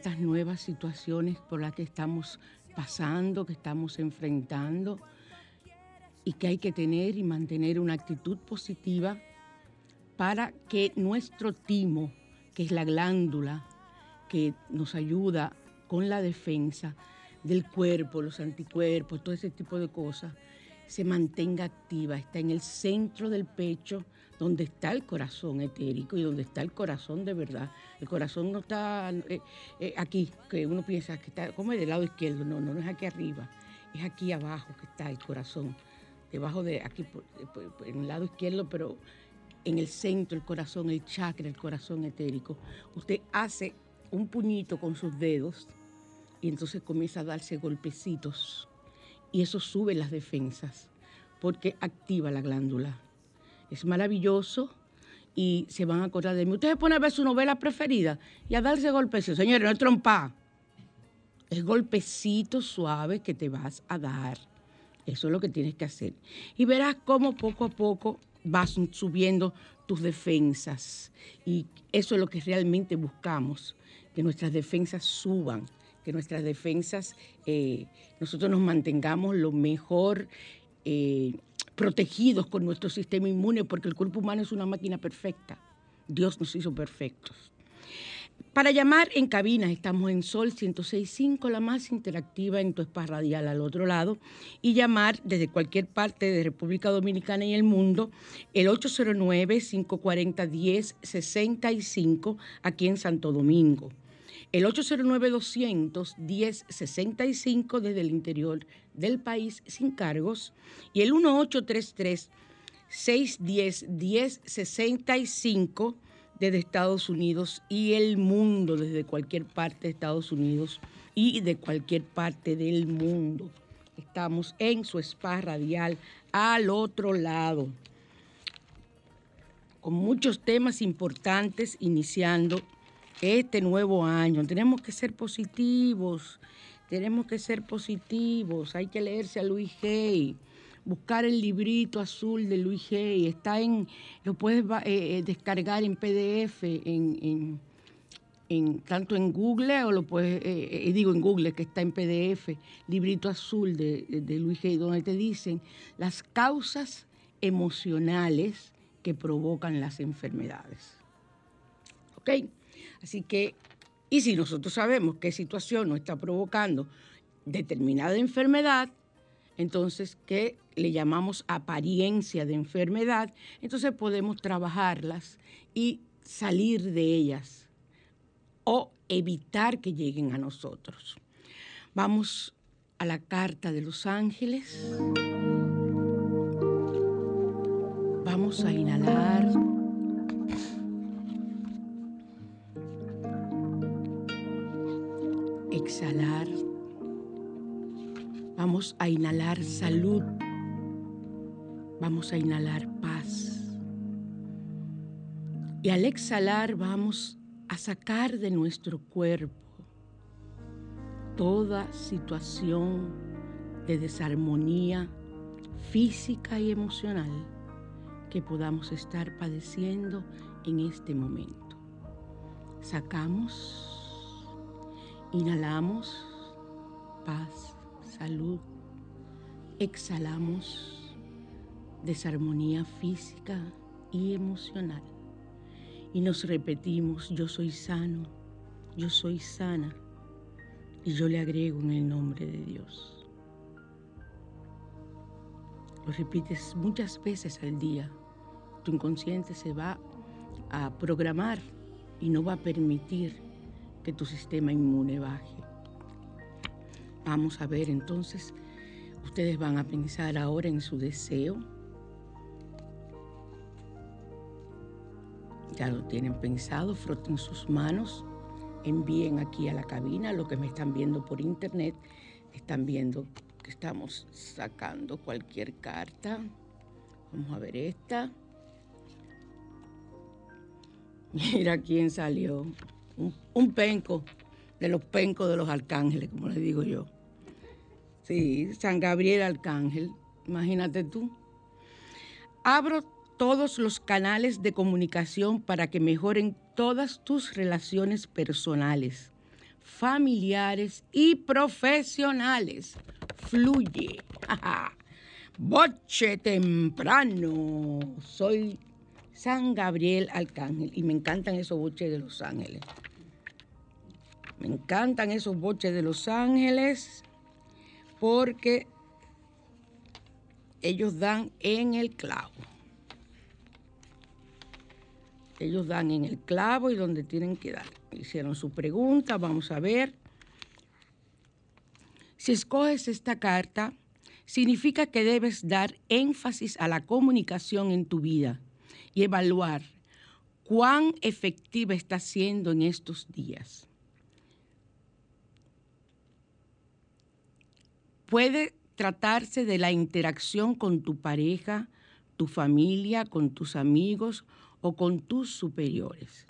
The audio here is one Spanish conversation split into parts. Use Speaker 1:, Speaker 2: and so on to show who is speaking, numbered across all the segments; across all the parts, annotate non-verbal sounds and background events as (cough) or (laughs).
Speaker 1: Estas nuevas situaciones por las que estamos pasando, que estamos enfrentando, y que hay que tener y mantener una actitud positiva para que nuestro timo, que es la glándula que nos ayuda con la defensa del cuerpo, los anticuerpos, todo ese tipo de cosas, se mantenga activa, está en el centro del pecho, donde está el corazón etérico y donde está el corazón de verdad. El corazón no está eh, eh, aquí, que uno piensa que está como del lado izquierdo, no, no, no es aquí arriba, es aquí abajo que está el corazón, debajo de aquí, por- en el lado izquierdo, pero en el centro, el corazón, el chakra, el corazón etérico. Usted hace un puñito con sus dedos y entonces comienza a darse golpecitos y eso sube las defensas porque activa la glándula. Es maravilloso y se van a acordar de mí. Ustedes ponen a ver su novela preferida y a darse golpecitos. Señores, no es trompa. Es golpecito suave que te vas a dar. Eso es lo que tienes que hacer. Y verás cómo poco a poco vas subiendo tus defensas. Y eso es lo que realmente buscamos, que nuestras defensas suban, que nuestras defensas, eh, nosotros nos mantengamos lo mejor eh, protegidos con nuestro sistema inmune, porque el cuerpo humano es una máquina perfecta. Dios nos hizo perfectos. Para llamar en cabina estamos en Sol 106.5, la más interactiva en tu spa radial al otro lado, y llamar desde cualquier parte de República Dominicana y el mundo el 809-540-1065 aquí en Santo Domingo. El 809-200-1065 desde el interior del país sin cargos y el 1833-610-1065 desde Estados Unidos y el mundo, desde cualquier parte de Estados Unidos y de cualquier parte del mundo. Estamos en su spa radial al otro lado, con muchos temas importantes iniciando este nuevo año. Tenemos que ser positivos, tenemos que ser positivos, hay que leerse a Luis Hay buscar el librito azul de Luis Hay, está en, lo puedes eh, eh, descargar en PDF, en, tanto en Google o lo puedes, eh, digo en Google que está en PDF, librito azul de, de Luis Hay, donde te dicen las causas emocionales que provocan las enfermedades. ¿Ok? Así que, y si nosotros sabemos qué situación nos está provocando determinada enfermedad, entonces, ¿qué le llamamos apariencia de enfermedad, entonces podemos trabajarlas y salir de ellas o evitar que lleguen a nosotros. Vamos a la carta de los ángeles. Vamos a inhalar. Vamos a inhalar salud. Vamos a inhalar paz. Y al exhalar vamos a sacar de nuestro cuerpo toda situación de desarmonía física y emocional que podamos estar padeciendo en este momento. Sacamos, inhalamos paz, salud, exhalamos desarmonía física y emocional y nos repetimos, yo soy sano, yo soy sana y yo le agrego en el nombre de Dios. Lo repites muchas veces al día. Tu inconsciente se va a programar y no va a permitir que tu sistema inmune baje. Vamos a ver entonces, ustedes van a pensar ahora en su deseo. Ya lo tienen pensado, froten sus manos, envíen aquí a la cabina lo que me están viendo por internet. Están viendo que estamos sacando cualquier carta. Vamos a ver esta. Mira quién salió. Un, penco de los pencos de los arcángeles, como le digo yo. Sí, San Gabriel Arcángel, imagínate tú. Abro todos los canales de comunicación para que mejoren todas tus relaciones personales, familiares y profesionales. Fluye. (laughs) Boche temprano. Soy San Gabriel Arcángel y me encantan esos boches de Los Ángeles. Me encantan esos boches de Los Ángeles porque ellos dan en el clavo. Ellos dan en el clavo y donde tienen que dar. Hicieron su pregunta, vamos a ver. Si escoges esta carta, significa que debes dar énfasis a la comunicación en tu vida y evaluar cuán efectiva está siendo en estos días. Puede tratarse de la interacción con tu pareja, tu familia, con tus amigos o con tus superiores.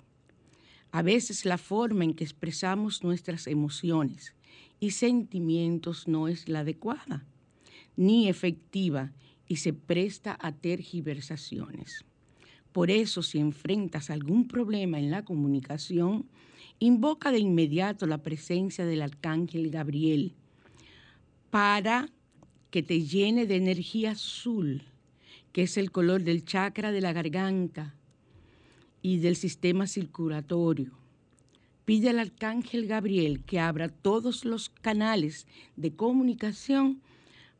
Speaker 1: A veces la forma en que expresamos nuestras emociones y sentimientos no es la adecuada. ni efectiva y se presta a tergiversaciones. Por eso, si enfrentas algún problema en la comunicación, invoca de inmediato la presencia del arcángel Gabriel para que te llene de energía azul, que es el color del chakra de la garganta y del sistema circulatorio. Pide al arcángel Gabriel que abra todos los canales de comunicación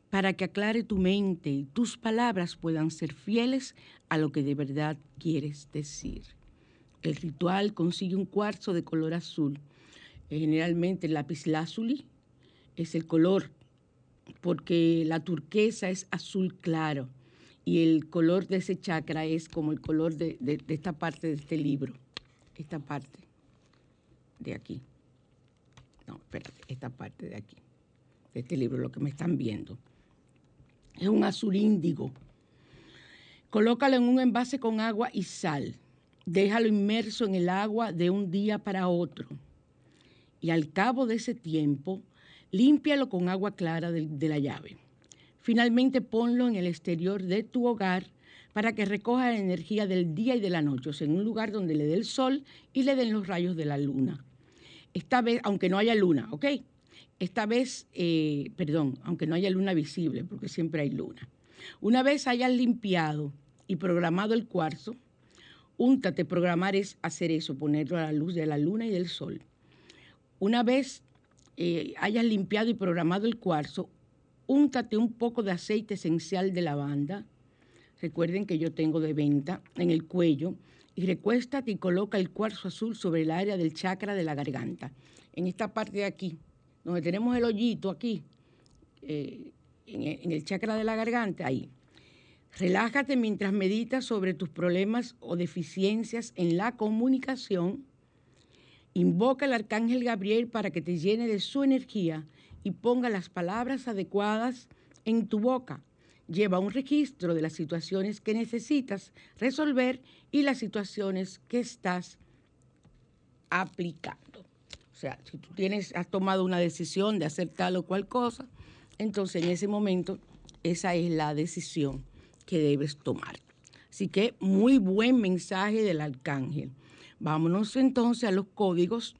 Speaker 1: para que aclare tu mente y tus palabras puedan ser fieles a lo que de verdad quieres decir. El ritual consigue un cuarzo de color azul. Generalmente el lápiz lazuli es el color, porque la turquesa es azul claro y el color de ese chakra es como el color de, esta parte de este libro, esta parte de aquí. No, espérate, esta parte de aquí, de este libro, lo que me están viendo. Es un azul índigo. Colócalo en un envase con agua y sal. Déjalo inmerso en el agua de un día para otro. Y al cabo de ese tiempo, límpialo con agua clara de, la llave. Finalmente ponlo en el exterior de tu hogar para que recoja la energía del día y de la noche, o sea, en un lugar donde le dé el sol y le den los rayos de la luna. Esta vez, aunque no haya luna, ¿ok? Esta vez, eh, perdón, aunque no haya luna visible, porque siempre hay luna. Una vez hayas limpiado y programado el cuarzo, úntate, programar es hacer eso, ponerlo a la luz de la luna y del sol. Una vez eh, hayas limpiado y programado el cuarzo, úntate un poco de aceite esencial de lavanda. Recuerden que yo tengo de venta en el cuello y recuéstate y coloca el cuarzo azul sobre el área del chakra de la garganta, en esta parte de aquí, donde tenemos el hoyito aquí, eh, en, el, chakra de la garganta, ahí. Relájate mientras meditas sobre tus problemas o deficiencias en la comunicación. Invoca al arcángel Gabriel para que te llene de su energía y ponga las palabras adecuadas en tu boca lleva un registro de las situaciones que necesitas resolver y las situaciones que estás aplicando. O sea, si tú tienes, has tomado una decisión de hacer tal o cual cosa, entonces en ese momento esa es la decisión que debes tomar. Así que muy buen mensaje del arcángel. Vámonos entonces a los códigos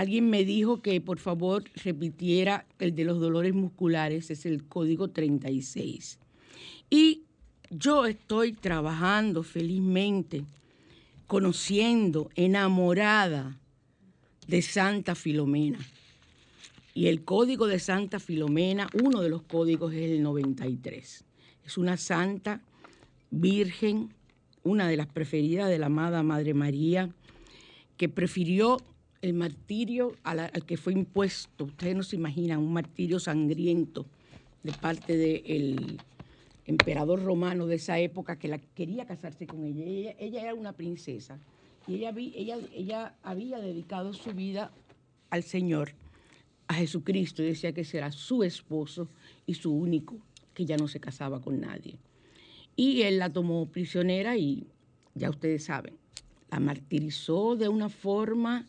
Speaker 1: Alguien me dijo que por favor repitiera el de los dolores musculares, es el código 36. Y yo estoy trabajando felizmente, conociendo, enamorada de Santa Filomena. Y el código de Santa Filomena, uno de los códigos es el 93. Es una santa virgen, una de las preferidas de la amada Madre María, que prefirió el martirio al, que fue impuesto, ustedes no se imaginan, un martirio sangriento de parte del emperador romano de esa época que la quería casarse con ella. Ella, era una princesa y ella, había dedicado su vida al Señor, a Jesucristo, y decía que será su esposo y su único, que ya no se casaba con nadie. Y él la tomó prisionera y ya ustedes saben, la martirizó de una forma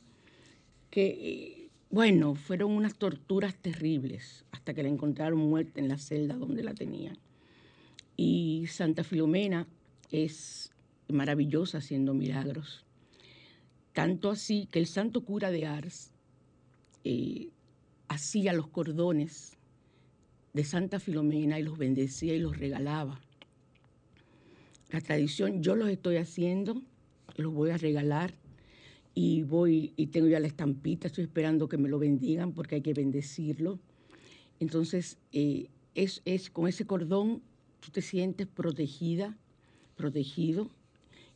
Speaker 1: que, bueno, fueron unas torturas terribles hasta que la encontraron muerta en la celda donde la tenían. Y Santa Filomena es maravillosa haciendo milagros. Tanto así que el santo cura de Ars eh, hacía los cordones de Santa Filomena y los bendecía y los regalaba. La tradición, yo los estoy haciendo, los voy a regalar y voy y tengo ya la estampita, estoy esperando que me lo bendigan porque hay que bendecirlo. Entonces, eh, es, es, con ese cordón tú te sientes protegida, protegido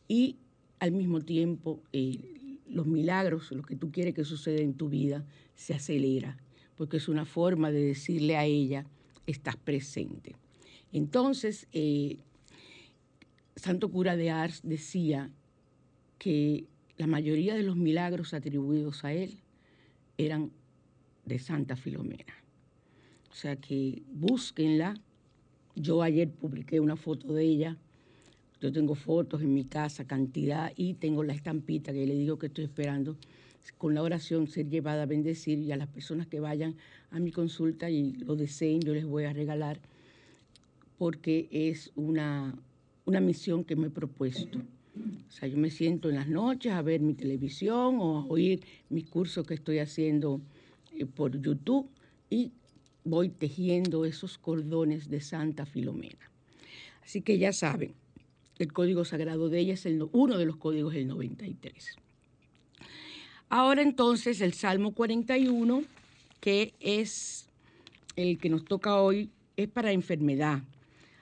Speaker 1: y al mismo tiempo eh, los milagros, lo que tú quieres que suceda en tu vida, se acelera, porque es una forma de decirle a ella, estás presente. Entonces, eh, Santo Cura de Ars decía que la mayoría de los milagros atribuidos a él eran de Santa Filomena. O sea que búsquenla. Yo ayer publiqué una foto de ella. Yo tengo fotos en mi casa, cantidad, y tengo la estampita que le digo que estoy esperando con la oración ser llevada a bendecir y a las personas que vayan a mi consulta y lo deseen, yo les voy a regalar porque es una, una misión que me he propuesto. O sea, yo me siento en las noches a ver mi televisión o a oír mis cursos que estoy haciendo eh, por YouTube y voy tejiendo esos cordones de Santa Filomena. Así que ya saben, el código sagrado de ella es el, uno de los códigos del 93. Ahora entonces el Salmo 41, que es el que nos toca hoy, es para enfermedad.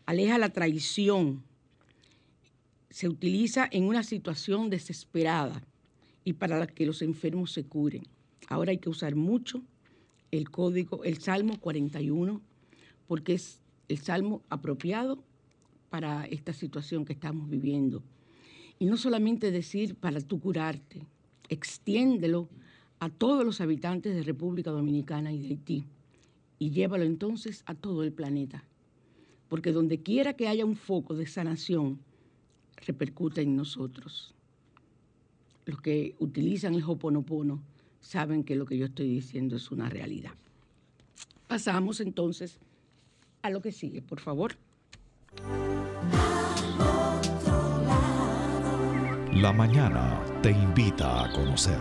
Speaker 1: Aleja la traición. Se utiliza en una situación desesperada y para que los enfermos se curen. Ahora hay que usar mucho el código, el Salmo 41, porque es el salmo apropiado para esta situación que estamos viviendo. Y no solamente decir para tú curarte, extiéndelo a todos los habitantes de República Dominicana y de Haití y llévalo entonces a todo el planeta. Porque donde quiera que haya un foco de sanación, repercute en nosotros. Los que utilizan el Hoponopono saben que lo que yo estoy diciendo es una realidad. Pasamos entonces a lo que sigue, por favor.
Speaker 2: La mañana te invita a conocer.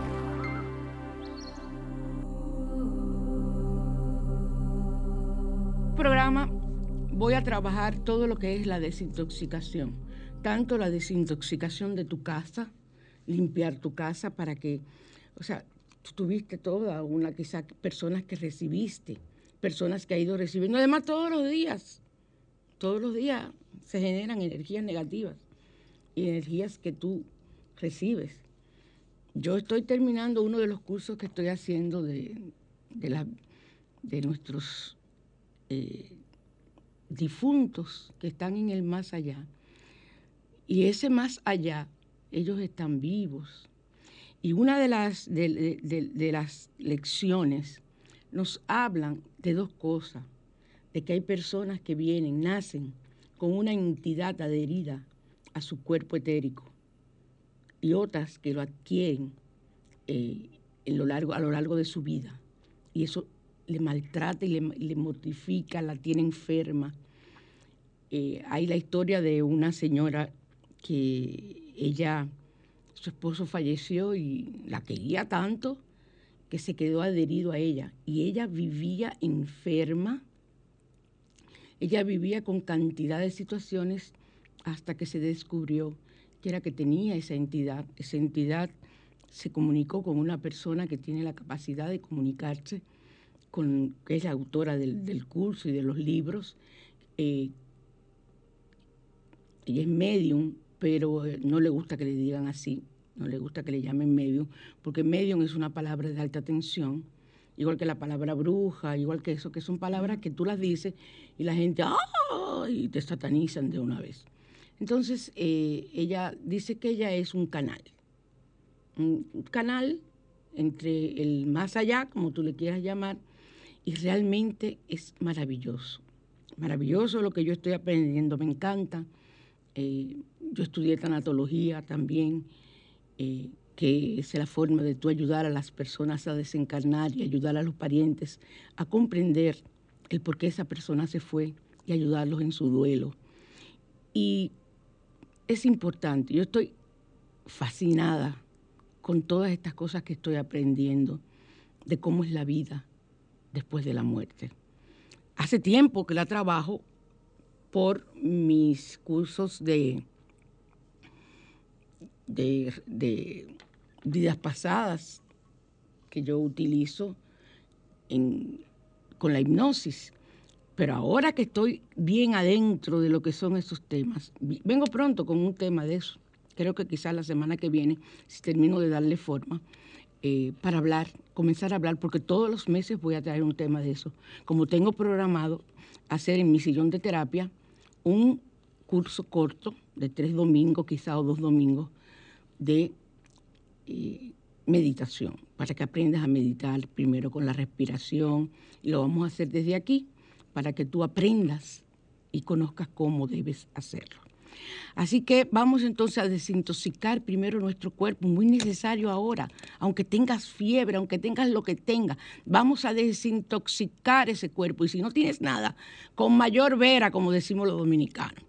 Speaker 1: Programa voy a trabajar todo lo que es la desintoxicación, tanto la desintoxicación de tu casa, limpiar tu casa para que, o sea, tuviste toda una quizá personas que recibiste, personas que ha ido recibiendo, además todos los días, todos los días se generan energías negativas y energías que tú recibes. Yo estoy terminando uno de los cursos que estoy haciendo de, de, nuestros eh, difuntos que están en el más allá. Y ese más allá, ellos están vivos. Y una de las, de las lecciones nos hablan de dos cosas, de que hay personas que vienen, nacen con una entidad adherida a su cuerpo etérico y otras que lo adquieren eh, en lo largo, a lo largo de su vida. Y eso le maltrata y le, mortifica, la tiene enferma. Eh, hay la historia de una señora que ella, su esposo falleció y la quería tanto que se quedó adherido a ella. Y ella vivía enferma, ella vivía con cantidad de situaciones hasta que se descubrió que era que tenía esa entidad. Esa entidad se comunicó con una persona que tiene la capacidad de comunicarse, con, que es la autora del, curso y de los libros. Eh, ella es medium, pero eh, no le gusta que le digan así, no le gusta que le llamen medium, porque medium es una palabra de alta tensión, igual que la palabra bruja, igual que eso, que son palabras que tú las dices y la gente, ¡ah! y te satanizan de una vez. Entonces, eh, ella dice que ella es un canal, un canal entre el más allá, como tú le quieras llamar, y realmente es maravilloso. Maravilloso lo que yo estoy aprendiendo, me encanta. Eh, yo estudié tanatología también, eh, que es la forma de tú ayudar a las personas a desencarnar y ayudar a los parientes a comprender el por qué esa persona se fue y ayudarlos en su duelo. Y es importante. Yo estoy fascinada con todas estas cosas que estoy aprendiendo de cómo es la vida después de la muerte. Hace tiempo que la trabajo por mis cursos de, de, vidas pasadas que yo utilizo con la hipnosis. Pero ahora que estoy bien adentro de lo que son esos temas, vengo pronto con un tema de eso. Creo que quizás la semana que viene, si termino de darle forma, eh, para hablar, comenzar a hablar, porque todos los meses voy a traer un tema de eso. Como tengo programado hacer en mi sillón de terapia un curso corto de tres domingos, quizás o dos domingos, de eh, meditación, para que aprendas a meditar primero con la respiración, y lo vamos a hacer desde aquí para que tú aprendas y conozcas cómo debes hacerlo. Así que vamos entonces a desintoxicar primero nuestro cuerpo, muy necesario ahora, aunque tengas fiebre, aunque tengas lo que tengas, vamos a desintoxicar ese cuerpo y si no tienes nada, con mayor vera, como decimos los dominicanos.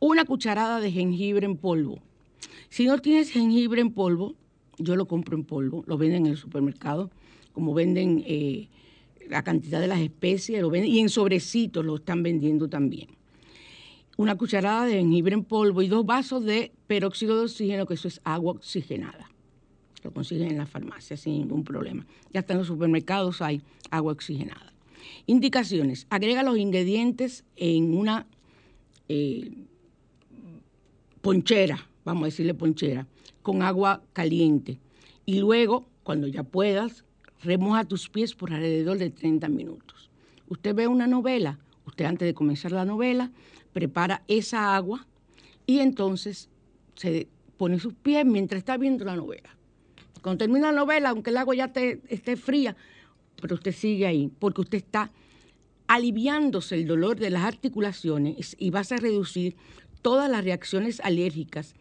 Speaker 1: Una cucharada de jengibre en polvo. Si no tienes jengibre en polvo, yo lo compro en polvo, lo venden en el supermercado, como venden eh, la cantidad de las especies, lo venden, y en sobrecitos lo están vendiendo también una cucharada de jengibre en polvo y dos vasos de peróxido de oxígeno, que eso es agua oxigenada. Lo consiguen en la farmacia sin ningún problema. Ya hasta en los supermercados hay agua oxigenada. Indicaciones. Agrega los ingredientes en una eh, ponchera, vamos a decirle ponchera, con agua caliente. Y luego, cuando ya puedas, remoja tus pies por alrededor de 30 minutos. Usted ve una novela, usted antes de comenzar la novela, prepara esa agua y entonces se pone sus pies mientras está viendo la novela. Cuando termina la novela, aunque el agua ya esté fría, pero usted sigue ahí, porque usted está aliviándose el dolor de las articulaciones y vas a reducir todas las reacciones alérgicas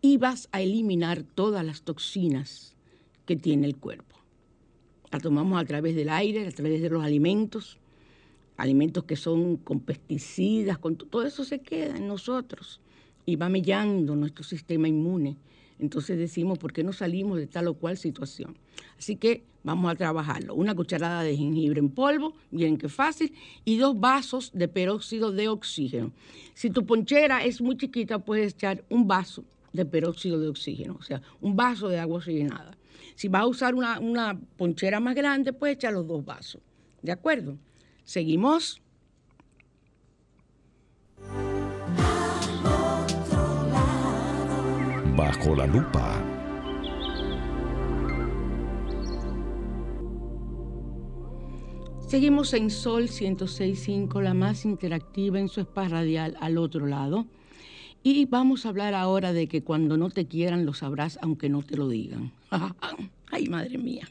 Speaker 1: y vas a eliminar todas las toxinas que tiene el cuerpo. La tomamos a través del aire, a través de los alimentos, alimentos que son con pesticidas, con todo eso se queda en nosotros y va mellando nuestro sistema inmune. Entonces decimos, ¿por qué no salimos de tal o cual situación? Así que vamos a trabajarlo. Una cucharada de jengibre en polvo, bien que fácil, y dos vasos de peróxido de oxígeno. Si tu ponchera es muy chiquita, puedes echar un vaso de peróxido de oxígeno, o sea, un vaso de agua oxigenada. Si vas a usar una, una ponchera más grande, puedes echar los dos vasos. ¿De acuerdo? Seguimos.
Speaker 2: Bajo la lupa.
Speaker 1: Seguimos en Sol 106.5, la más interactiva en su espacio radial al otro lado. Y vamos a hablar ahora de que cuando no te quieran lo sabrás aunque no te lo digan. (laughs) Ay, madre mía.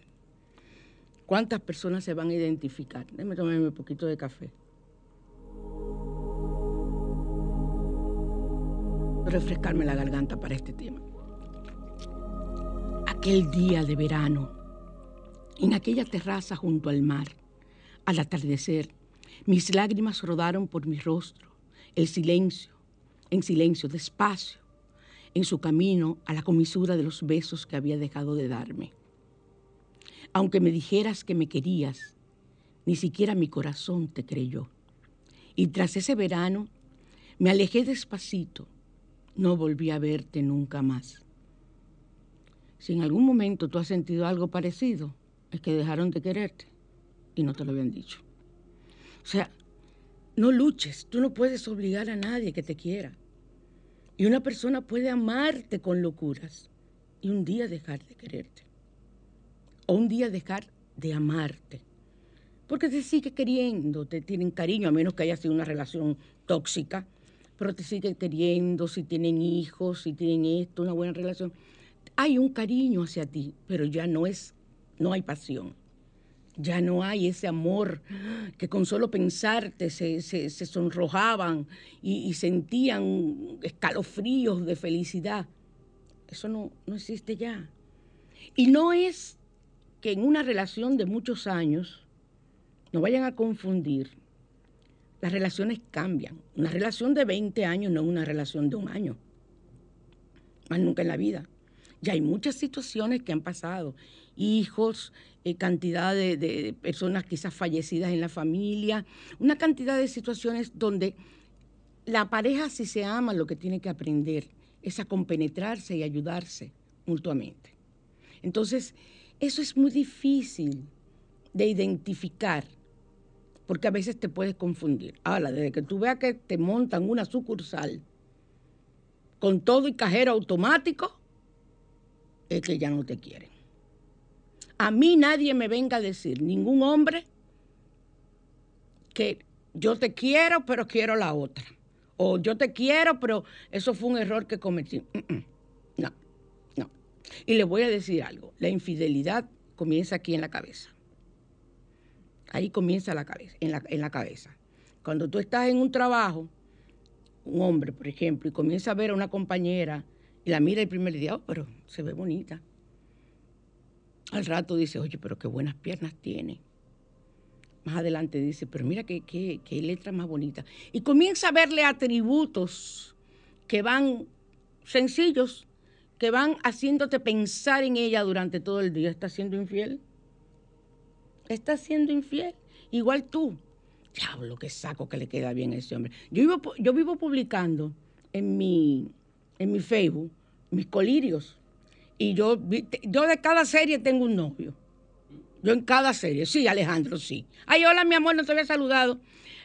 Speaker 1: ¿Cuántas personas se van a identificar? Déjame tomarme un poquito de café. Refrescarme la garganta para este tema. Aquel día de verano, en aquella terraza junto al mar, al atardecer, mis lágrimas rodaron por mi rostro, el silencio, en silencio, despacio, en su camino a la comisura de los besos que había dejado de darme. Aunque me dijeras que me querías, ni siquiera mi corazón te creyó. Y tras ese verano me alejé despacito, no volví a verte nunca más. Si en algún momento tú has sentido algo parecido, es que dejaron de quererte y no te lo habían dicho. O sea, no luches, tú no puedes obligar a nadie que te quiera. Y una persona puede amarte con locuras y un día dejar de quererte o un día dejar de amarte. Porque te sigue queriendo, te tienen cariño, a menos que haya sido una relación tóxica, pero te sigue queriendo, si tienen hijos, si tienen esto, una buena relación. Hay un cariño hacia ti, pero ya no es, no hay pasión. Ya no hay ese amor que con solo pensarte se, sonrojaban y, y, sentían escalofríos de felicidad. Eso no, no existe ya. Y no es que en una relación de muchos años, no vayan a confundir, las relaciones cambian. Una relación de 20 años no es una relación de un año, más nunca en la vida. Ya hay muchas situaciones que han pasado, hijos, eh, cantidad de, de personas quizás fallecidas en la familia, una cantidad de situaciones donde la pareja si se ama lo que tiene que aprender es a compenetrarse y ayudarse mutuamente. Entonces, eso es muy difícil de identificar, porque a veces te puedes confundir. Ahora, desde que tú veas que te montan una sucursal con todo y cajero automático, es que ya no te quieren. A mí nadie me venga a decir, ningún hombre, que yo te quiero, pero quiero la otra. O yo te quiero, pero eso fue un error que cometí. No. Y le voy a decir algo, la infidelidad comienza aquí en la cabeza. Ahí comienza la cabeza, en la, en la cabeza. Cuando tú estás en un trabajo un hombre, por ejemplo, y comienza a ver a una compañera y la mira el primer día, oh, pero se ve bonita. Al rato dice, oye, pero qué buenas piernas tiene. Más adelante dice, pero mira qué, qué, qué letra más bonita. Y comienza a verle atributos que van sencillos, que van haciéndote pensar en ella durante todo el día. ¿Está siendo infiel? ¿Está siendo infiel? Igual tú. Diablo, qué saco que le queda bien a ese hombre. Yo vivo, publicando en mi, en mi Facebook mis colirios. Y yo, yo de cada serie tengo un novio. Yo en cada serie, sí, Alejandro, sí. Ay, hola, mi amor, no te había saludado.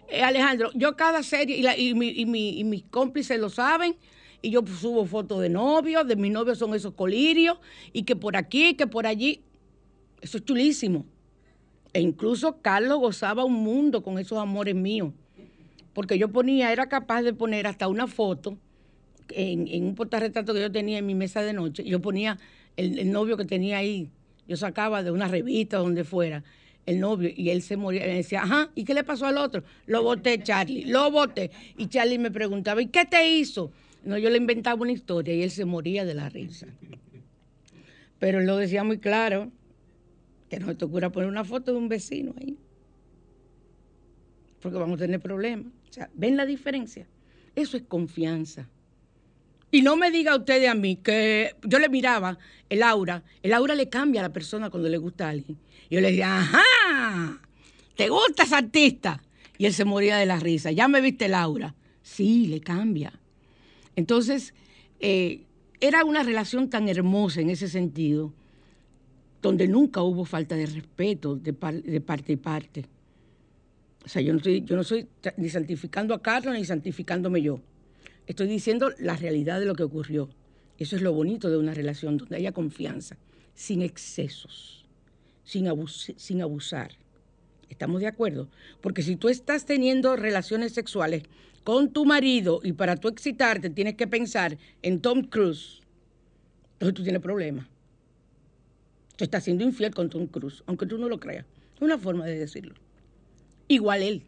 Speaker 1: Eh, Alejandro, yo cada serie, y, mis cómplices lo saben, y yo subo fotos de novios, de mis novios son esos colirios, y que por aquí, que por allí. Eso es chulísimo. E incluso Carlos gozaba un mundo con esos amores míos. Porque yo ponía, era capaz de poner hasta una foto en, en un portarretrato que yo tenía en mi mesa de noche. Yo ponía el novio que tenía ahí yo sacaba de una revista, donde fuera, el novio, y él se moría. Y decía, ajá, ¿y qué le pasó al otro? Lo boté, Charlie, lo boté. Y Charlie me preguntaba, ¿y qué te hizo? No, yo le inventaba una historia y él se moría de la risa. Pero él lo decía muy claro, que no te ocurra poner una foto de un vecino ahí. Porque vamos a tener problemas. O sea, ¿ven la diferencia? Eso es confianza. Y no me diga usted a mí que yo le miraba el aura, el aura le cambia a la persona cuando le gusta a alguien. Y yo le decía, ajá, ¿te gusta ese artista? Y él se moría de la risa, ya me viste el aura. Sí, le cambia. Entonces, eh, era una relación tan hermosa en ese sentido, donde nunca hubo falta de respeto de, parte y parte. O sea, yo no, estoy, yo no soy ni santificando a Carlos ni santificándome yo. Estoy diciendo la realidad de lo que ocurrió. Eso es lo bonito de una relación donde haya confianza, sin excesos, sin, sin abusar. ¿Estamos de acuerdo? Porque si tú estás teniendo relaciones sexuales con tu marido y para tú excitarte tienes que pensar en Tom Cruise, entonces tú tienes problemas. Tú estás siendo infiel con Tom Cruise, aunque tú no lo creas. Es una forma de decirlo. Igual él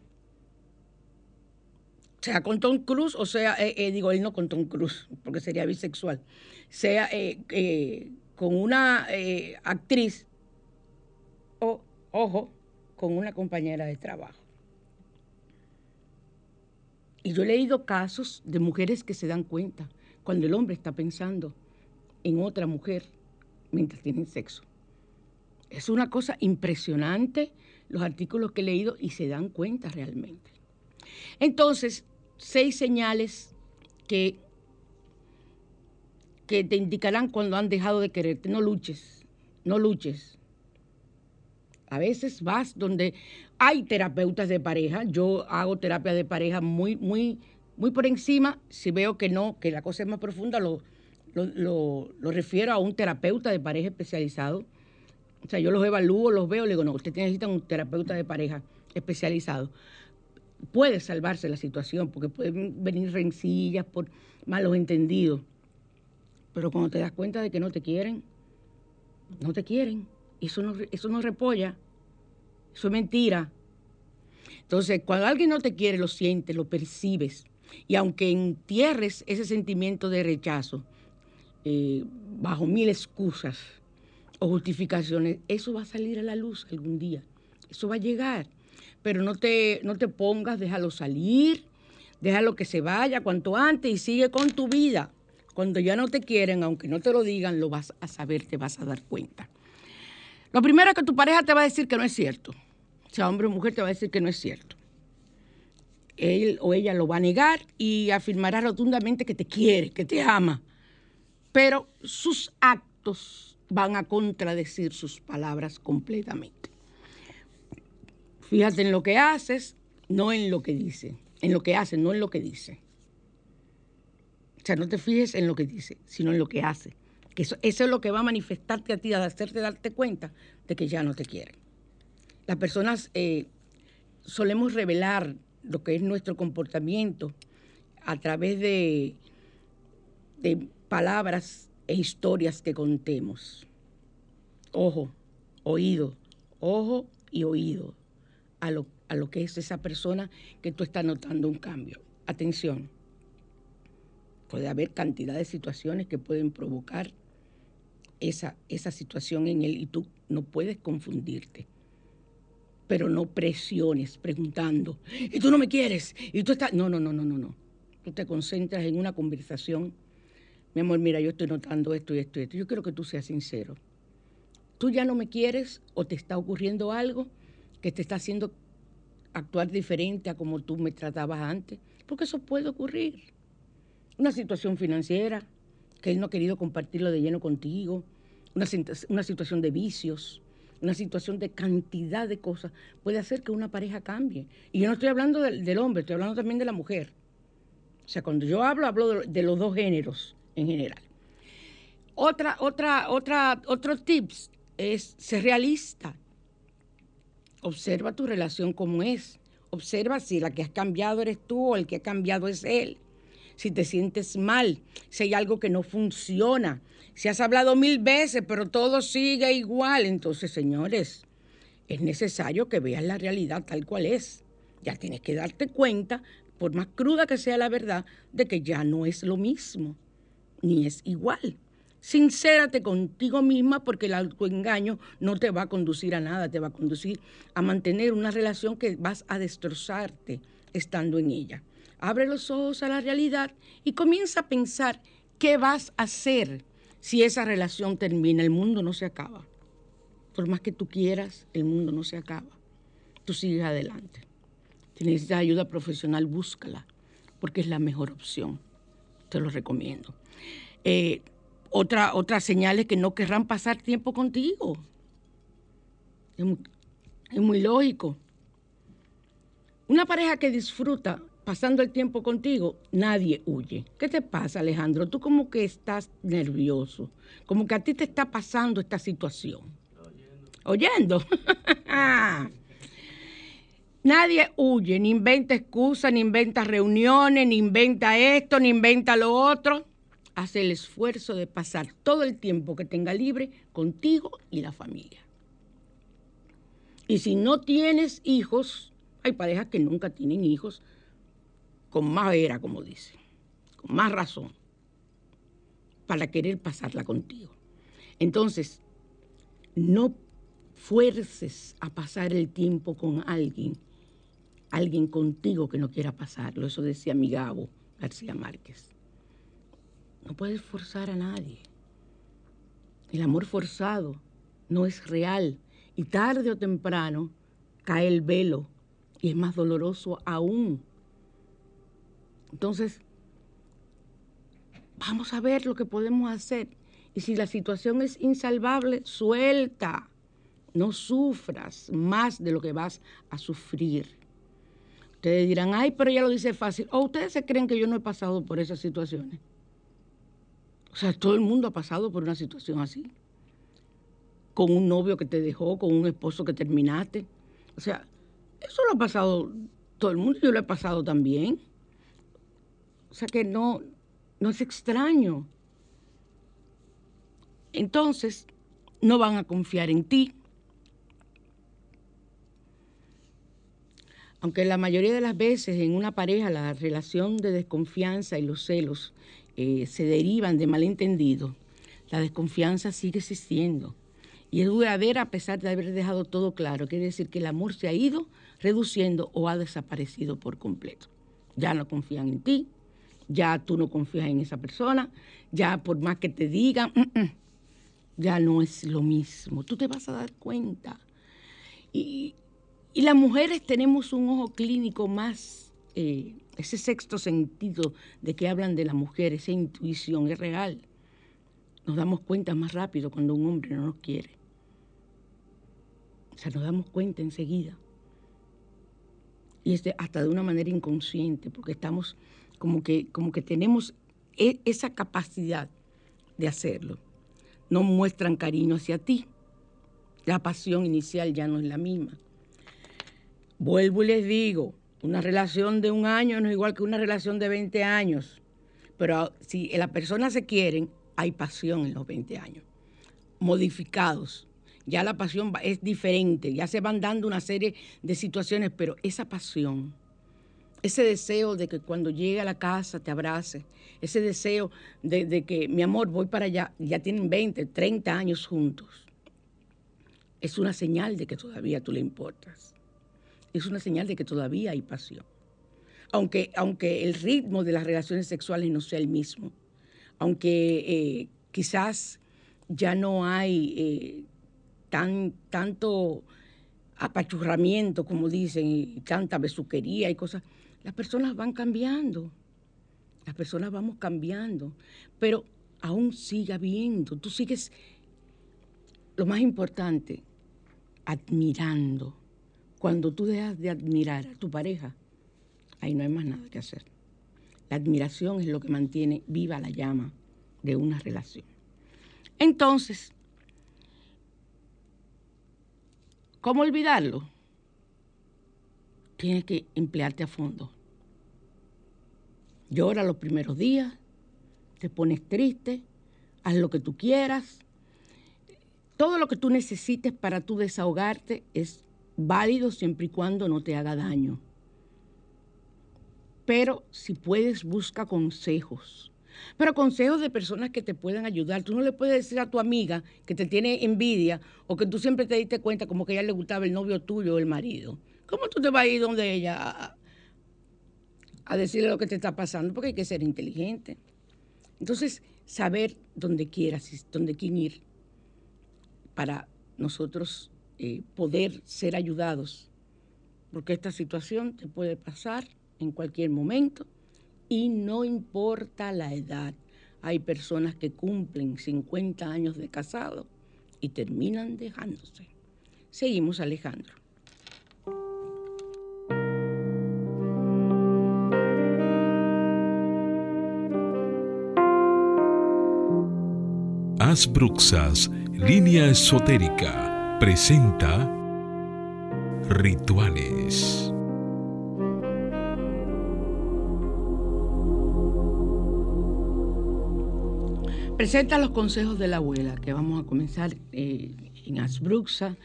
Speaker 1: sea con Tom Cruise o sea, eh, eh, digo, él no con Tom Cruise, porque sería bisexual, sea eh, con una actriz o, ojo, con una compañera de trabajo. Y yo he leído casos de mujeres que se dan cuenta cuando el hombre está pensando en otra mujer mientras tienen sexo. Es una cosa impresionante los artículos que he leído y se dan cuenta realmente. Entonces, seis señales que, que te indicarán cuando han dejado de quererte. No luches, no luches. A veces vas donde hay terapeutas de pareja. Yo hago terapia de pareja muy, muy, muy por encima. Si veo que no, que la cosa es más profunda, lo, lo, lo refiero a un terapeuta de pareja especializado. O sea, yo los evalúo, los veo, le digo, no, usted necesita un terapeuta de pareja especializado puede salvarse la situación, porque pueden venir rencillas por malos entendidos. Pero cuando te das cuenta de que no te quieren, no te quieren. Eso no, eso no repolla. Eso es mentira. Entonces, cuando alguien no te quiere, lo sientes, lo percibes. Y aunque entierres ese sentimiento de rechazo eh, bajo mil excusas o justificaciones, eso va a salir a la luz algún día. Eso va a llegar pero no te, no te pongas, déjalo salir, déjalo que se vaya cuanto antes y sigue con tu vida. Cuando ya no te quieren, aunque no te lo digan, lo vas a saber, te vas a dar cuenta. Lo primero es que tu pareja te va a decir que no es cierto. Sea hombre o mujer te va a decir que no es cierto. Él o ella lo va a negar y afirmará rotundamente que te quiere, que te ama. Pero sus actos van a contradecir sus palabras completamente. Fíjate en lo que haces, no en lo que dice. En lo que hace, no en lo que dice. O sea, no te fijes en lo que dice, sino en lo que hace. Que eso, es lo que va a manifestarte a ti, a hacerte darte cuenta de que ya no te quieren. Las personas eh, solemos revelar lo que es nuestro comportamiento a través de, de palabras e historias que contemos. Ojo, oído, ojo y oído a lo, que es esa persona que tú estás notando un cambio. Atención. Puede haber cantidad de situaciones que pueden provocar esa, esa situación en él y tú no puedes confundirte. Pero no presiones preguntando, y tú no me quieres, y tú estás... No, no, no, no, no, no. Tú te concentras en una conversación. Mi amor, mira, yo estoy notando esto y esto y esto. Yo quiero que tú seas sincero. ¿Tú ya no me quieres o te está ocurriendo algo que te está haciendo actuar diferente a como tú me tratabas antes? Porque eso puede ocurrir. Una situación financiera, que él no ha querido compartirlo de lleno contigo, una, una situación de vicios, una situación de cantidad de cosas, puede hacer que una pareja cambie. Y yo no estoy hablando del, hombre, estoy hablando también de la mujer. O sea, cuando yo hablo, hablo de los dos géneros en general. Otra, otra, otra, otro tips es ser realista. Observa tu relación como es. Observa si la que has cambiado eres tú o el que ha cambiado es él. Si te sientes mal, si hay algo que no funciona, si has hablado mil veces pero todo sigue igual, entonces señores, es necesario que veas la realidad tal cual es. Ya tienes que darte cuenta, por más cruda que sea la verdad, de que ya no es lo mismo, ni es igual. Sincérate contigo misma porque el autoengaño no te va a conducir a nada, te va a conducir a mantener una relación que vas a destrozarte estando en ella. Abre los ojos a la realidad y comienza a pensar qué vas a hacer si esa relación termina. El mundo no se acaba. Por más que tú quieras, el mundo no se acaba. Tú sigues adelante. Si necesitas ayuda profesional, búscala, porque es la mejor opción. Te lo recomiendo. Eh, otra, otra señal es que no querrán pasar tiempo contigo. Es muy, es muy lógico. Una pareja que disfruta pasando el tiempo contigo, nadie huye. ¿Qué te pasa, Alejandro? Tú como que estás nervioso, como que a ti te está pasando esta situación. Oyendo. (laughs) nadie huye, ni inventa excusas, ni inventa reuniones, ni inventa esto, ni inventa lo otro hace el esfuerzo de pasar todo el tiempo que tenga libre contigo y la familia. Y si no tienes hijos, hay parejas que nunca tienen hijos, con más vera, como dice, con más razón, para querer pasarla contigo. Entonces, no fuerces a pasar el tiempo con alguien, alguien contigo que no quiera pasarlo. Eso decía mi Gabo García Márquez. No puedes forzar a nadie. El amor forzado no es real y tarde o temprano cae el velo y es más doloroso aún. Entonces, vamos a ver lo que podemos hacer. Y si la situación es insalvable, suelta. No sufras más de lo que vas a sufrir. Ustedes dirán, ay, pero ella lo dice fácil. ¿O ustedes se creen que yo no he pasado por esas situaciones? O sea, todo el mundo ha pasado por una situación así. Con un novio que te dejó, con un esposo que terminaste. O sea, eso lo ha pasado todo el mundo, yo lo he pasado también. O sea que no, no es extraño. Entonces, no van a confiar en ti. Aunque la mayoría de las veces en una pareja la relación de desconfianza y los celos eh, se derivan de malentendido, la desconfianza sigue existiendo y es duradera a pesar de haber dejado todo claro. Quiere decir que el amor se ha ido reduciendo o ha desaparecido por completo. Ya no confían en ti, ya tú no confías en esa persona, ya por más que te digan, mm, mm, ya no es lo mismo. Tú te vas a dar cuenta. Y, y las mujeres tenemos un ojo clínico más eh, ese sexto sentido de que hablan de la mujer, esa intuición es real. Nos damos cuenta más rápido cuando un hombre no nos quiere. O sea, nos damos cuenta enseguida. Y es hasta de una manera inconsciente, porque estamos como que, como que tenemos e, esa capacidad de hacerlo. No muestran cariño hacia ti. La pasión inicial ya no es la misma. Vuelvo y les digo, una relación de un año no es igual que una relación de 20 años. Pero si las personas se quieren, hay pasión en los 20 años. Modificados. Ya la pasión es diferente, ya se van dando una serie de situaciones, pero esa pasión, ese deseo de que cuando llegue a la casa te abrace, ese deseo de, de, que, mi amor, voy para allá, ya tienen 20, 30 años juntos, es una señal de que todavía tú le importas. Es una señal de que todavía hay pasión. Aunque, aunque el ritmo de las relaciones sexuales no sea el mismo, aunque eh, quizás ya no hay eh, tan, tanto apachurramiento, como dicen, y tanta besuquería y cosas, las personas van cambiando, las personas vamos cambiando, pero aún sigue habiendo, tú sigues, lo más importante, admirando. Cuando tú dejas de admirar a tu pareja, ahí no hay más nada que hacer. La admiración es lo que mantiene viva la llama de una relación. Entonces, ¿cómo olvidarlo? Tienes que emplearte a fondo. Llora los primeros días, te pones triste, haz lo que tú quieras. Todo lo que tú necesites para tú desahogarte es válido siempre y cuando no te haga daño. Pero si puedes, busca consejos. Pero consejos de personas que te puedan ayudar. Tú no le puedes decir a tu amiga que te tiene envidia o que tú siempre te diste cuenta como que a ella le gustaba el novio tuyo o el marido. ¿Cómo tú te vas a ir donde ella a, decirle lo que te está pasando? Porque hay que ser inteligente. Entonces, saber dónde quieras, dónde quién ir para nosotros eh, poder ser ayudados. Porque esta situación te puede pasar en cualquier momento y no importa la edad. Hay personas que cumplen 50 años de casado y terminan dejándose. Seguimos, Alejandro.
Speaker 2: Asbruxas, línea esotérica, presenta Rituales.
Speaker 1: Presenta los consejos de la abuela, que vamos a comenzar eh, en Asbruxa,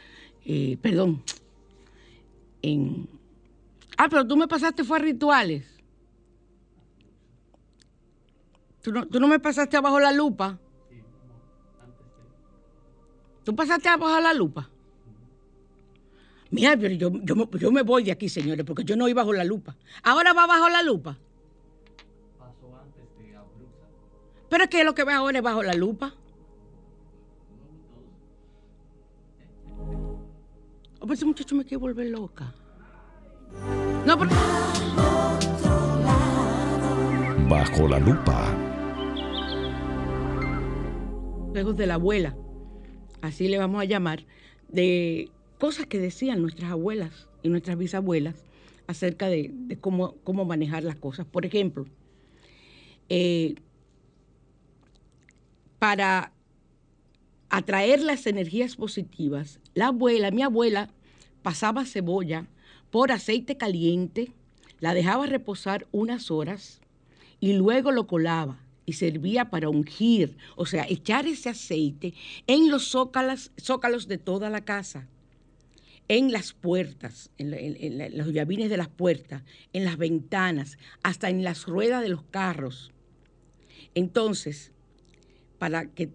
Speaker 1: eh, perdón, en... Ah, pero tú me pasaste fue a rituales. ¿Tú no, ¿Tú no me pasaste abajo la lupa? ¿Tú pasaste abajo la lupa? Mira, pero yo, yo, yo, me voy de aquí, señores, porque yo no iba bajo la lupa. ¿Ahora va bajo la lupa? Pasó antes de Abruxa. Pero es que lo que ve ahora es bajo la lupa. Oh, pero ese muchacho me quiere volver loca. No, pero...
Speaker 2: Bajo la lupa.
Speaker 1: Juegos de la abuela así le vamos a llamar, de cosas que decían nuestras abuelas y nuestras bisabuelas acerca de, cómo, cómo, manejar las cosas. Por ejemplo, eh, para atraer las energías positivas, la abuela, mi abuela, pasaba cebolla por aceite caliente, la dejaba reposar unas horas y luego lo colaba y servía para ungir, o sea, echar ese aceite en los zócalos, zócalos de toda la casa, en las puertas, en, los llavines de las puertas, en las ventanas, hasta en las ruedas de los carros. Entonces, para que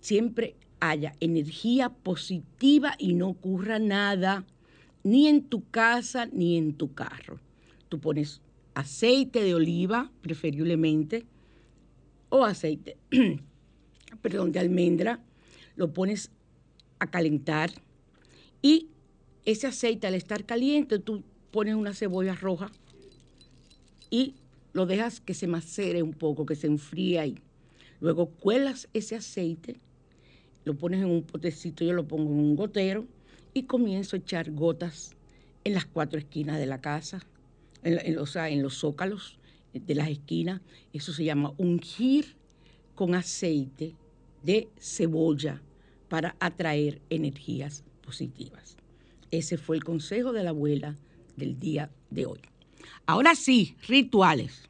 Speaker 1: siempre haya energía positiva y no ocurra nada, ni en tu casa ni en tu carro. Tú pones aceite de oliva, preferiblemente, o aceite, (clears throat) perdón, de almendra, lo pones a calentar y ese aceite al estar caliente tú pones una cebolla roja y lo dejas que se macere un poco, que se enfríe ahí. Luego cuelas ese aceite, lo pones en un potecito, yo lo pongo en un gotero y comienzo a echar gotas en las cuatro esquinas de la casa, en, o sea, en los zócalos, de las esquinas. Eso se llama ungir con aceite de cebolla para atraer energías positivas. Ese fue el consejo de la abuela del día de hoy. Ahora sí, rituales.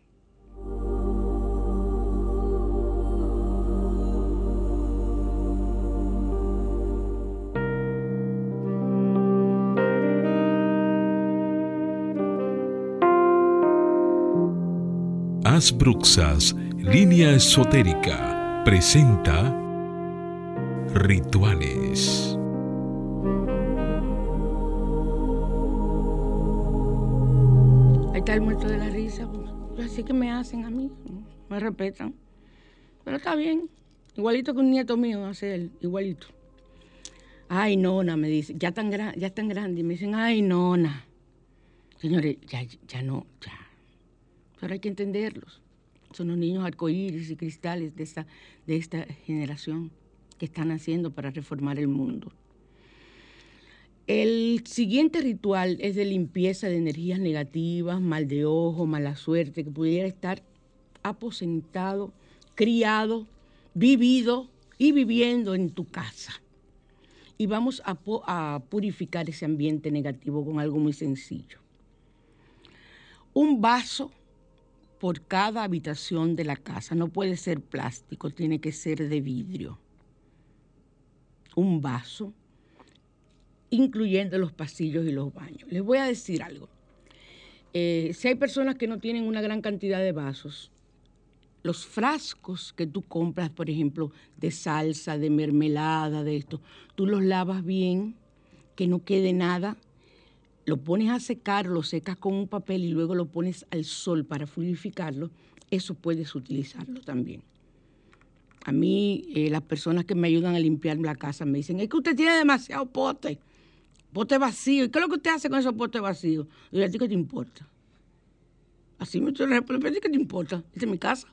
Speaker 3: Asbruxas, línea esotérica, presenta Rituales.
Speaker 1: Ahí está el muerto de la risa. pues, Así que me hacen a mí, me respetan. Pero está bien. Igualito que un nieto mío hace él, igualito. Ay, nona, me dice, ya tan, gran, ya tan grande. Y me dicen, ay, nona. Señores, ya, ya no, ya. Pero hay que entenderlos. Son los niños arcoíris y cristales de esta, de esta generación que están haciendo para reformar el mundo. El siguiente ritual es de limpieza de energías negativas, mal de ojo, mala suerte, que pudiera estar aposentado, criado, vivido y viviendo en tu casa. Y vamos a, a purificar ese ambiente negativo con algo muy sencillo. Un vaso por cada habitación de la casa. No puede ser plástico, tiene que ser de vidrio. Un vaso, incluyendo los pasillos y los baños. Les voy a decir algo. Eh, si hay personas que no tienen una gran cantidad de vasos, los frascos que tú compras, por ejemplo, de salsa, de mermelada, de esto, tú los lavas bien, que no quede nada, lo pones a secar, lo secas con un papel y luego lo pones al sol para fluidificarlo, eso puedes utilizarlo también. A mí, eh, las personas que me ayudan a limpiar la casa me dicen, es que usted tiene demasiado pote, pote vacío. ¿Y qué es lo que usted hace con esos potes vacíos? Y yo, ¿a ti qué te importa? Así me estoy respondiendo, ¿qué te importa? Esta es mi casa.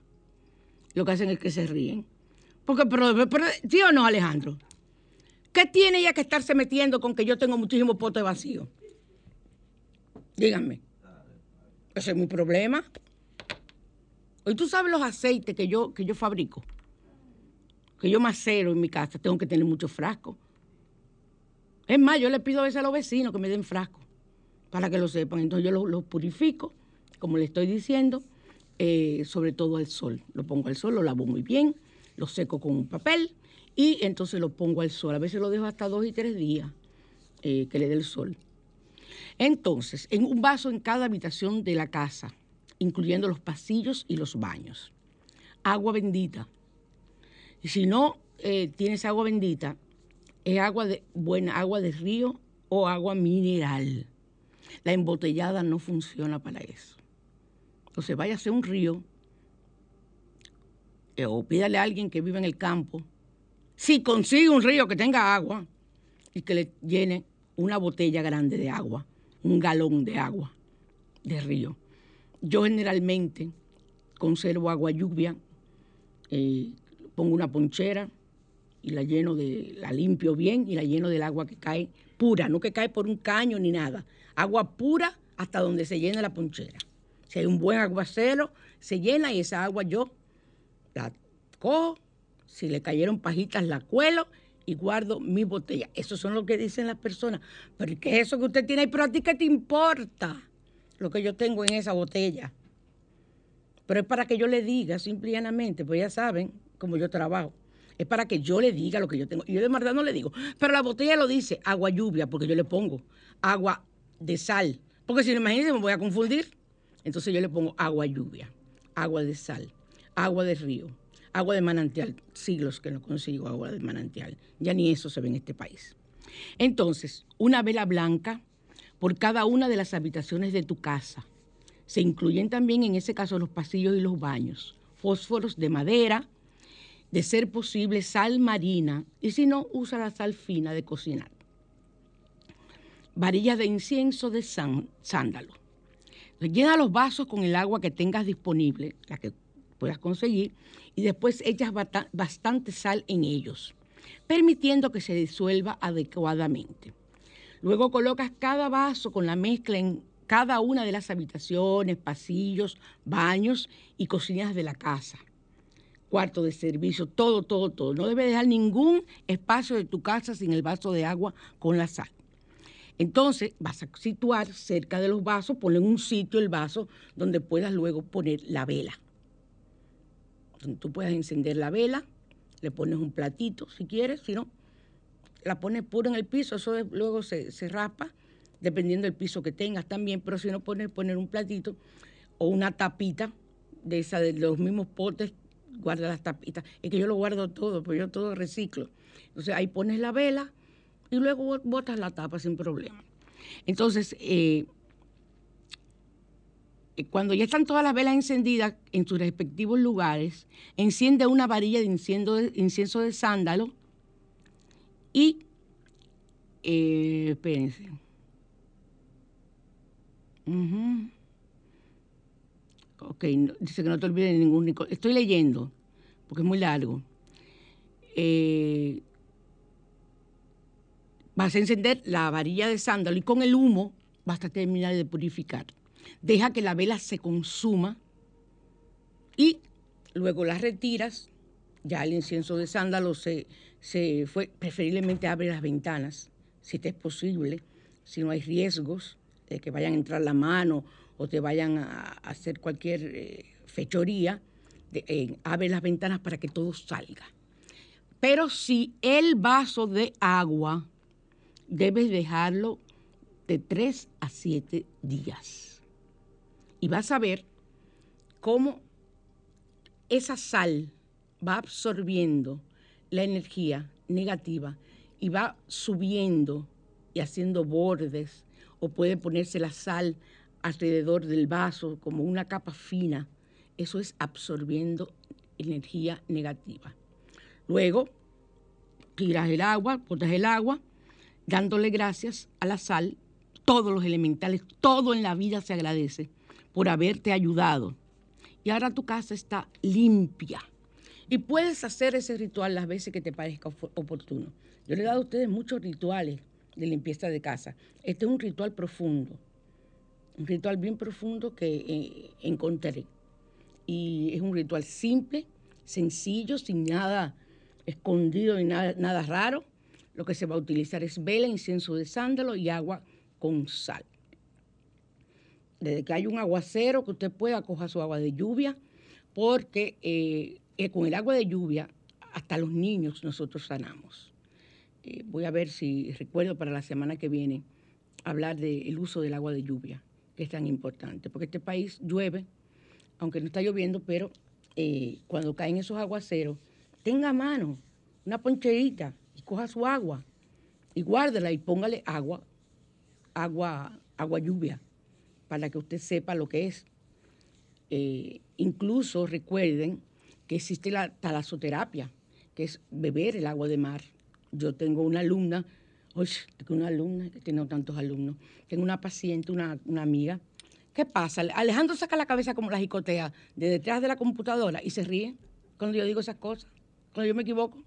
Speaker 1: Lo que hacen es que se ríen. Porque, pero, pero, ¿sí o no, Alejandro? ¿Qué tiene ella que estarse metiendo con que yo tengo muchísimos potes vacíos? Díganme. Ese es mi problema. Hoy tú sabes los aceites que yo, que yo fabrico, que yo macero en mi casa, tengo que tener muchos frascos. Es más, yo le pido a veces a los vecinos que me den frascos para que lo sepan. Entonces yo los lo purifico, como le estoy diciendo, eh, sobre todo al sol. Lo pongo al sol, lo lavo muy bien, lo seco con un papel y entonces lo pongo al sol. A veces lo dejo hasta dos y tres días eh, que le dé el sol. Entonces, en un vaso en cada habitación de la casa, incluyendo los pasillos y los baños. Agua bendita. Y si no eh, tienes agua bendita, es agua de buena agua de río o agua mineral. La embotellada no funciona para eso. Entonces vaya a un río eh, o pídale a alguien que vive en el campo. Si consigue un río que tenga agua y que le llene una botella grande de agua, un galón de agua de río. Yo generalmente conservo agua lluvia, eh, pongo una ponchera y la lleno de, la limpio bien y la lleno del agua que cae pura, no que cae por un caño ni nada. Agua pura hasta donde se llena la ponchera. Si hay un buen aguacero, se llena y esa agua yo la cojo, si le cayeron pajitas la cuelo y guardo mi botella. Eso son lo que dicen las personas. Pero ¿qué es eso que usted tiene ahí? Pero a ti qué te importa lo que yo tengo en esa botella. Pero es para que yo le diga simplemente, pues ya saben cómo yo trabajo. Es para que yo le diga lo que yo tengo. Y yo de verdad no le digo. Pero la botella lo dice agua lluvia, porque yo le pongo agua de sal. Porque si no imagínense, me voy a confundir. Entonces yo le pongo agua lluvia, agua de sal, agua de río, agua de manantial. Siglos que no consigo agua de manantial. Ya ni eso se ve en este país. Entonces, una vela blanca por cada una de las habitaciones de tu casa. Se incluyen también en ese caso los pasillos y los baños. Fósforos de madera, de ser posible sal marina y si no, usa la sal fina de cocinar. Varillas de incienso de sándalo. Llena los vasos con el agua que tengas disponible, la que puedas conseguir, y después echas bastante sal en ellos, permitiendo que se disuelva adecuadamente. Luego colocas cada vaso con la mezcla en cada una de las habitaciones, pasillos, baños y cocinas de la casa. Cuarto de servicio, todo, todo, todo. No debes dejar ningún espacio de tu casa sin el vaso de agua con la sal. Entonces vas a situar cerca de los vasos, ponle en un sitio el vaso donde puedas luego poner la vela. Tú puedas encender la vela, le pones un platito si quieres, si no, la pones pura en el piso, eso luego se, se raspa, dependiendo del piso que tengas también, pero si no pones poner un platito o una tapita de esa, de los mismos potes, guarda las tapitas. Es que yo lo guardo todo, pues yo todo reciclo. Entonces ahí pones la vela y luego botas la tapa sin problema. Entonces, eh, cuando ya están todas las velas encendidas en sus respectivos lugares, enciende una varilla de incienso de, incienso de sándalo y, eh, espérense. Ok, dice que no te olvides de ningún Estoy leyendo, porque es muy largo. Eh, vas a encender la varilla de sándalo y con el humo vas a terminar de purificar. Deja que la vela se consuma y luego la retiras. Ya el incienso de sándalo se, se fue, preferiblemente abre las ventanas, si te es posible, si no hay riesgos de que vayan a entrar la mano o te vayan a, hacer cualquier eh, fechoría, abre las ventanas para que todo salga. Pero si el vaso de agua debes dejarlo de 3 a 7 días. Y vas a ver cómo esa sal va absorbiendo la energía negativa y va subiendo y haciendo bordes o puede ponerse la sal alrededor del vaso como una capa fina. Eso es absorbiendo energía negativa. Luego tiras el agua, botas el agua, dándole gracias a la sal, todos los elementales, todo en la vida se agradece por haberte ayudado. Y ahora tu casa está limpia. Y puedes hacer ese ritual las veces que te parezca oportuno. Yo le he dado a ustedes muchos rituales de limpieza de casa. Este es un ritual profundo, un ritual bien profundo que eh, encontré. Y es un ritual simple, sencillo, sin nada escondido ni nada, nada raro. Lo que se va a utilizar es vela, incienso de sándalo y agua con sal. Desde que hay un aguacero, que usted pueda coger su agua de lluvia, porque eh, eh, con el agua de lluvia hasta los niños nosotros sanamos. Eh, voy a ver si recuerdo para la semana que viene hablar del uso del agua de lluvia, que es tan importante, porque este país llueve, aunque no está lloviendo, pero cuando caen esos aguaceros, tenga a mano una poncherita y coja su agua y guárdela y póngale agua, agua, agua lluvia, para que usted sepa lo que es. Eh, incluso recuerden que existe la talasoterapia, que es beber el agua de mar. Yo tengo una alumna, oye, tengo una alumna, que tengo tantos alumnos, tengo una paciente, una, una amiga. ¿Qué pasa? Alejandro saca la cabeza como la jicotea de detrás de la computadora y se ríe cuando yo digo esas cosas, cuando yo me equivoco.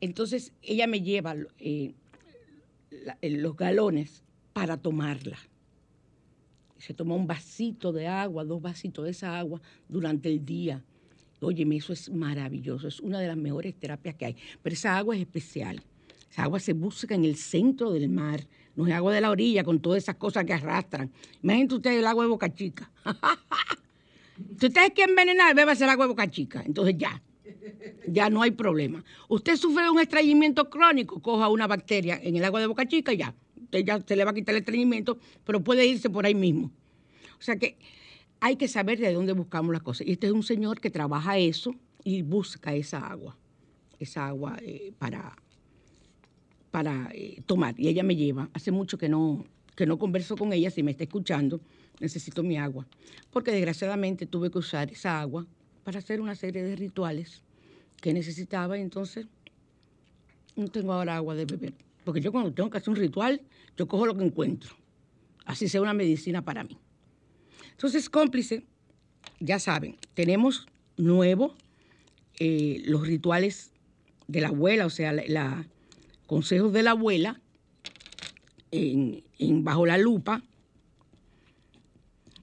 Speaker 1: Entonces ella me lleva eh, eh, los galones para tomarla. Se toma un vasito de agua, dos vasitos de esa agua durante el día. Óyeme, eso es maravilloso, es una de las mejores terapias que hay. Pero esa agua es especial. Esa agua se busca en el centro del mar, no es agua de la orilla con todas esas cosas que arrastran. Imagínense ustedes el agua de Boca Chica. si ustedes quieren envenenar, bébase el agua de Boca Chica. Entonces ya, ya no hay problema. Usted sufre un estreñimiento crónico, coja una bacteria en el agua de Boca Chica y ya. Usted ya se le va a quitar el estreñimiento, pero puede irse por ahí mismo. O sea que hay que saber de dónde buscamos las cosas. Y este es un señor que trabaja eso y busca esa agua, esa agua eh, para, para eh, tomar. Y ella me lleva. Hace mucho que no, que no converso con ella. Si me está escuchando, necesito mi agua. Porque desgraciadamente tuve que usar esa agua para hacer una serie de rituales que necesitaba. Y entonces no tengo ahora agua de beber. Porque yo cuando tengo que hacer un ritual, yo cojo lo que encuentro. Así sea una medicina para mí. Entonces, cómplice, ya saben, tenemos nuevo eh, los rituales de la abuela, o sea, la- consejos de la abuela en Bajo la Lupa.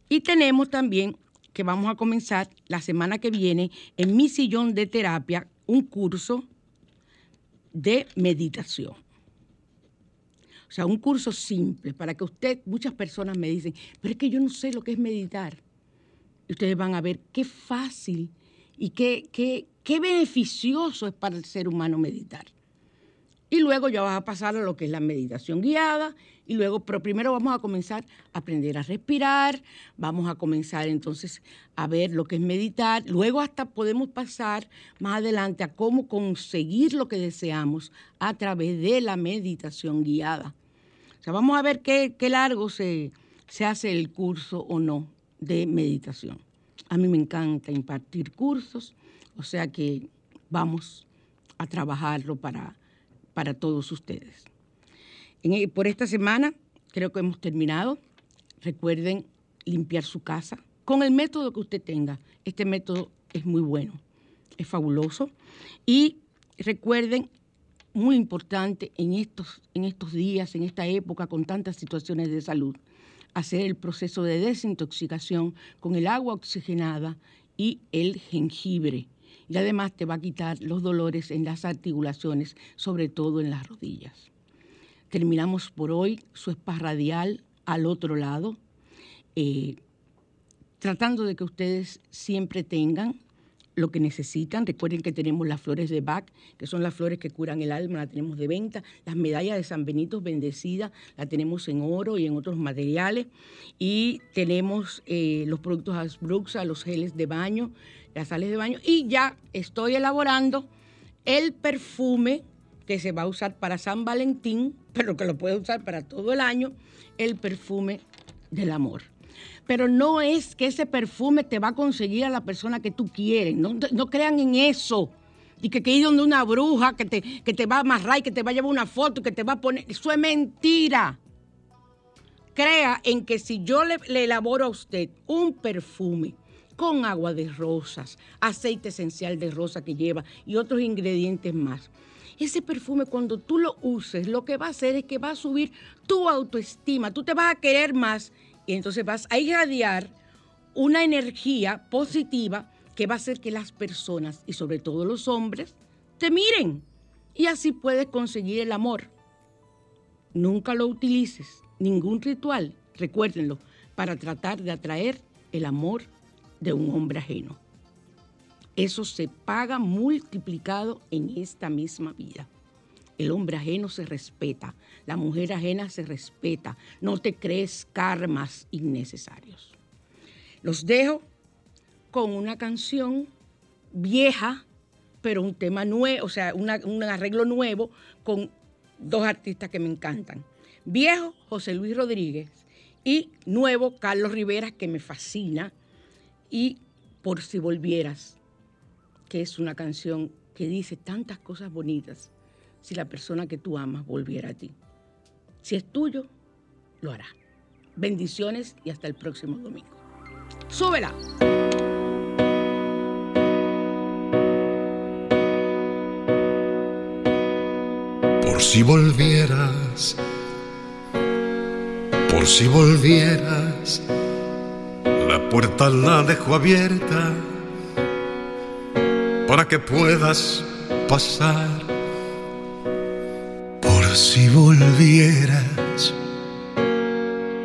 Speaker 1: Y tenemos también que vamos a comenzar la semana que viene en mi sillón de terapia un curso de meditación. O sea, un curso simple para que usted, muchas personas me dicen, pero es que yo no sé lo que es meditar. Y ustedes van a ver qué fácil y qué, qué, qué beneficioso es para el ser humano meditar. Y luego ya vas a pasar a lo que es la meditación guiada. Y luego, pero primero vamos a comenzar a aprender a respirar. Vamos a comenzar entonces a ver lo que es meditar. Luego hasta podemos pasar más adelante a cómo conseguir lo que deseamos a través de la meditación guiada. Vamos a ver qué, largo se, se hace el curso o no de meditación. A mí me encanta impartir cursos, o sea que vamos a trabajarlo para, para todos ustedes. En- por esta semana creo que hemos terminado. Recuerden limpiar su casa con el método que usted tenga. Este método es muy bueno, es fabuloso. Y recuerden, muy importante en estos, en estos días, en esta época, con tantas situaciones de salud, hacer el proceso de desintoxicación con el agua oxigenada y el jengibre. Y además te va a quitar los dolores en las articulaciones, sobre todo en las rodillas. Terminamos por hoy su spa radial al otro lado, eh, tratando de que ustedes siempre tengan lo que necesitan. Recuerden que tenemos las flores de Bach, que son las flores que curan el alma, la tenemos de venta. Las medallas de San Benito bendecida, la tenemos en oro y en otros materiales. Y tenemos eh, los productos Asbruxa, los geles de baño, las sales de baño. Y ya estoy elaborando el perfume que se va a usar para San Valentín, (laughs) pero que lo puede usar para todo el año, el perfume del amor. Pero no es que ese perfume te va a conseguir a la persona que tú quieres. No, no crean en eso. Y que, que ir donde una bruja que te, que te va a amarrar y que te va a llevar una foto y que te va a poner. Eso es mentira. Crea en que si yo le, le elaboro a usted un perfume con agua de rosas, aceite esencial de rosa que lleva y otros ingredientes más, ese perfume cuando tú lo uses, lo que va a hacer es que va a subir tu autoestima, tú te vas a querer más y entonces vas a irradiar una energía positiva que va a hacer que las personas y sobre todo los hombres te miren y así puedes conseguir el amor. Nunca lo utilices, ningún ritual, recuérdenlo, para tratar de atraer el amor de un hombre ajeno. Eso se paga multiplicado en esta misma vida. El hombre ajeno se respeta, la mujer ajena se respeta. No te crees karmas innecesarios. Los dejo con una canción vieja, pero un tema nuevo, o sea, un arreglo nuevo con dos artistas que me encantan. Viejo, José Luis Rodríguez, y nuevo, Carlos Rivera, que me fascina, y Por si volvieras, que es una canción que dice tantas cosas bonitas si la persona que tú amas volviera a ti. Si es tuyo, lo hará. Bendiciones y hasta el próximo domingo. Súbela.
Speaker 4: Por si volvieras, por si volvieras, la puerta la dejo abierta para que puedas pasar. Por si volvieras,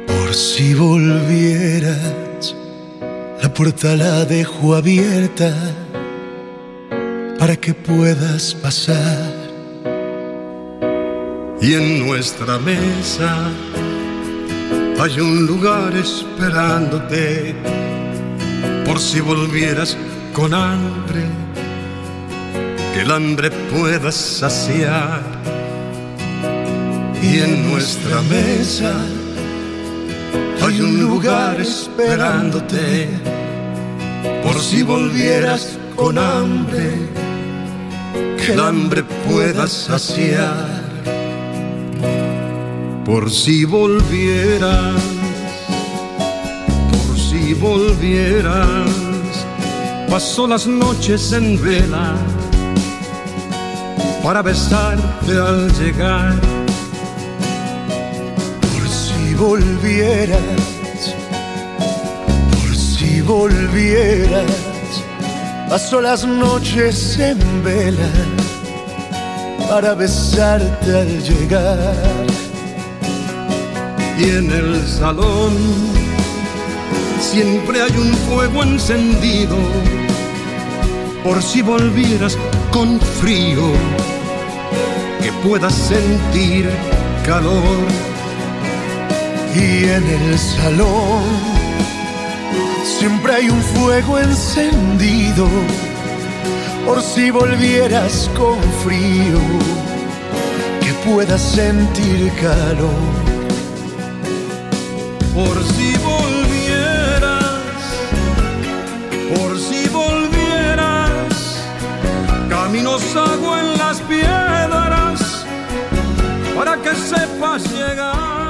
Speaker 4: por si volvieras, la puerta la dejo abierta para que puedas pasar. Y en nuestra mesa hay un lugar esperándote por si volvieras con hambre, que el hambre puedas saciar. Y en nuestra mesa hay un lugar esperándote por si volvieras con hambre, que el hambre puedas saciar por si volvieras, por si volvieras, paso las noches en vela para besarte al llegar. Volvieras, por si volvieras, paso las noches en vela para besarte al llegar y en el salón siempre hay un fuego encendido por si volvieras con frío
Speaker 5: que puedas sentir calor. Y en el salón siempre hay un fuego encendido por si volvieras con frío, que puedas sentir calor. Por si volvieras, por si volvieras, caminos hago en las piedras para que sepas llegar.